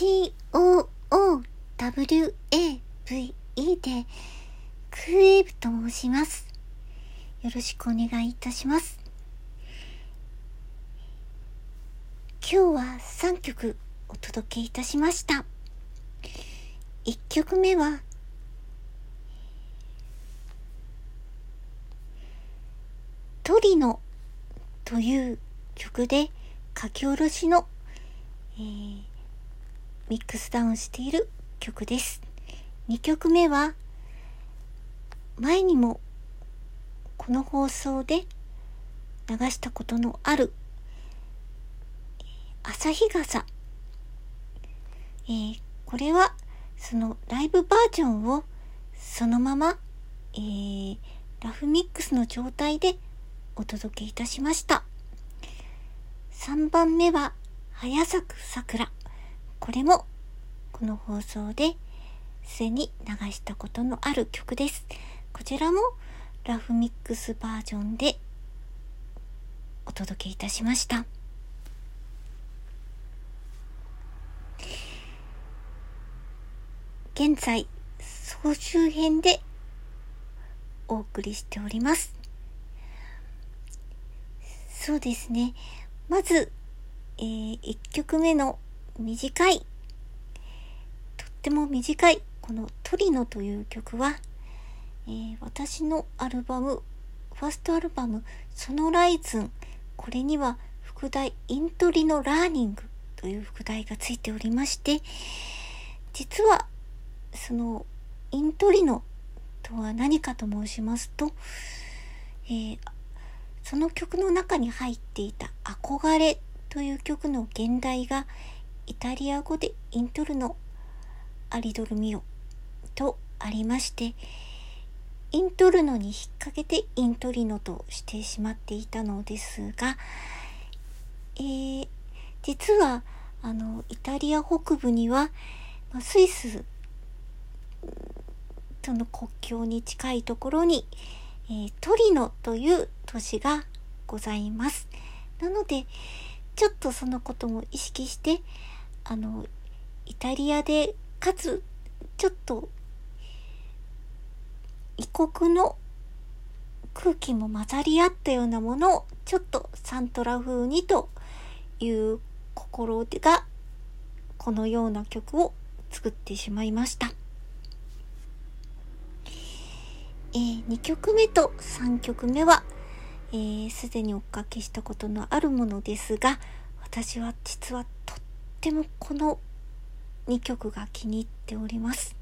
COOWAVE でクーブと申します。よろしくお願いいたします。今日は3曲お届けいたしました。1曲目はトリノという曲で書き下ろしの、えーミックスダウンしている曲です。2曲目は前にもこの放送で流したことのある朝日傘、えー、これはそのライブバージョンをそのまま、えー、ラフミックスの状態でお届けいたしました。3番目は、早咲く桜。これも、この放送ですでに流したことのある曲です。こちらも、ラフミックスバージョンでお届けいたしました。現在、総集編でお送りしております。そうですね。まず、えー、1曲目の短い、とっても短い、このトリノという曲は、えー、私のアルバム、ファーストアルバム、ソノライズン、これには副題、イントリのラーニングという副題がついておりまして、実は、その、イントリノとは何かと申しますと、えー、その曲の中に入っていた憧れという曲の現代がイタリア語でイントルノアリドルミオとありましてイントルノに引っ掛けてイントリノとしてしまっていたのですが、えー、実はあのイタリア北部には、まスイスとの国境に近いところに、えー、トリノという都市がございます。なので、ちょっとそのことも意識して、あの、イタリアで、かつ、ちょっと、異国の空気も混ざり合ったようなものを、ちょっとサントラ風にという心が、このような曲を作ってしまいました。えー、2曲目と3曲目は、す、えー、で、におかけしたことのあるものですが、私は実はとってもこの2曲が気に入っております。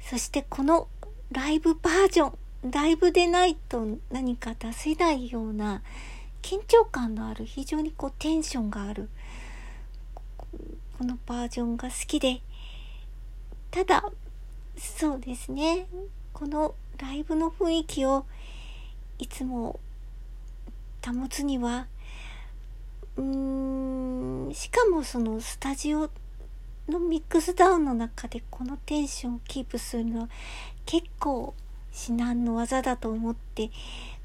そしてこのライブバージョン、ライブでないと何か出せないような緊張感のある非常にこうテンションがあるこのバージョンが好きでただそうですねこのライブの雰囲気をいつも保つにはうーんしかもそのスタジオのミックスダウンの中でこのテンションをキープするのは結構至難の技だと思って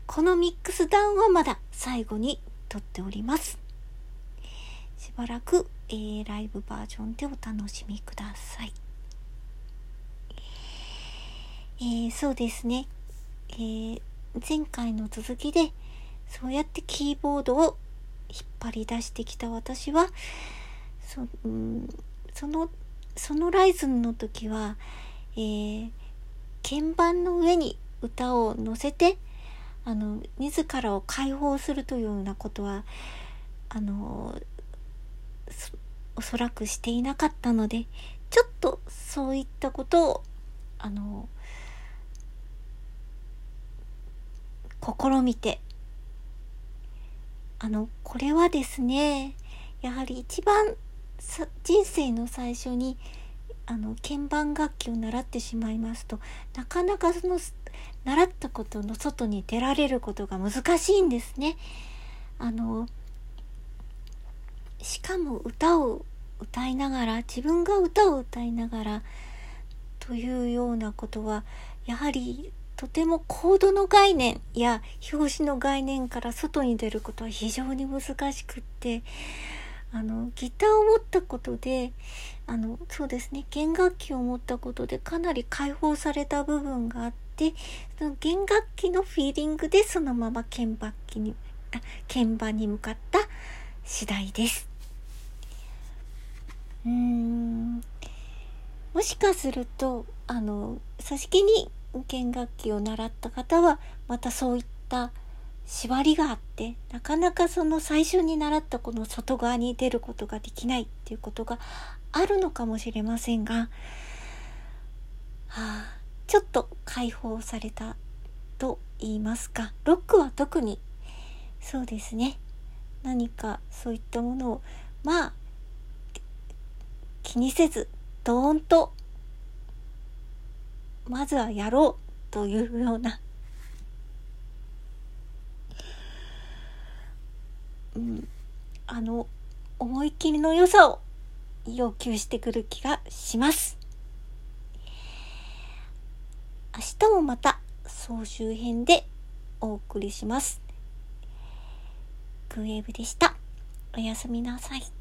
このミックスダウンはまだ最後に撮っております。しばらく、えー、ライブバージョンでお楽しみください。えー、そうですね。えー、前回の続きで、そうやってキーボードを引っ張り出してきた私は、そ,、うん、その、そのライズンの時は、えー、鍵盤の上に歌を乗せて、あの、自らを解放するというようなことは、あの、おそらくしていなかったので、ちょっとそういったことを、あの、試みてあのこれはですねやはり一番人生の最初にあの鍵盤楽器を習ってしまいますとなかなかその習ったことの外に出られることが難しいんですね。あのしかも歌を歌いながら自分が歌を歌いながらというようなことはやはりとてもコードの概念や表紙の概念から外に出ることは非常に難しくってあのギターを持ったことであのそうですね弦楽器を持ったことでかなり解放された部分があって、その弦楽器のフィーリングでそのまま鍵盤機に、鍵盤に向かった次第です。うーん、もしかすると、あの、組織に弦楽器を習った方は、またそういった縛りがあってなかなかその最初に習ったこの外側に出ることができないっていうことがあるのかもしれませんが、はあ、ちょっと解放されたと言いますかロックは特にそうですね。何かそういったものをまあ気にせずドーンとまずはやろうというようなうん、あの思い切りの良さを要求してくる気がします。明日もまた総集編でお送りします。グエーブでした。おやすみなさい。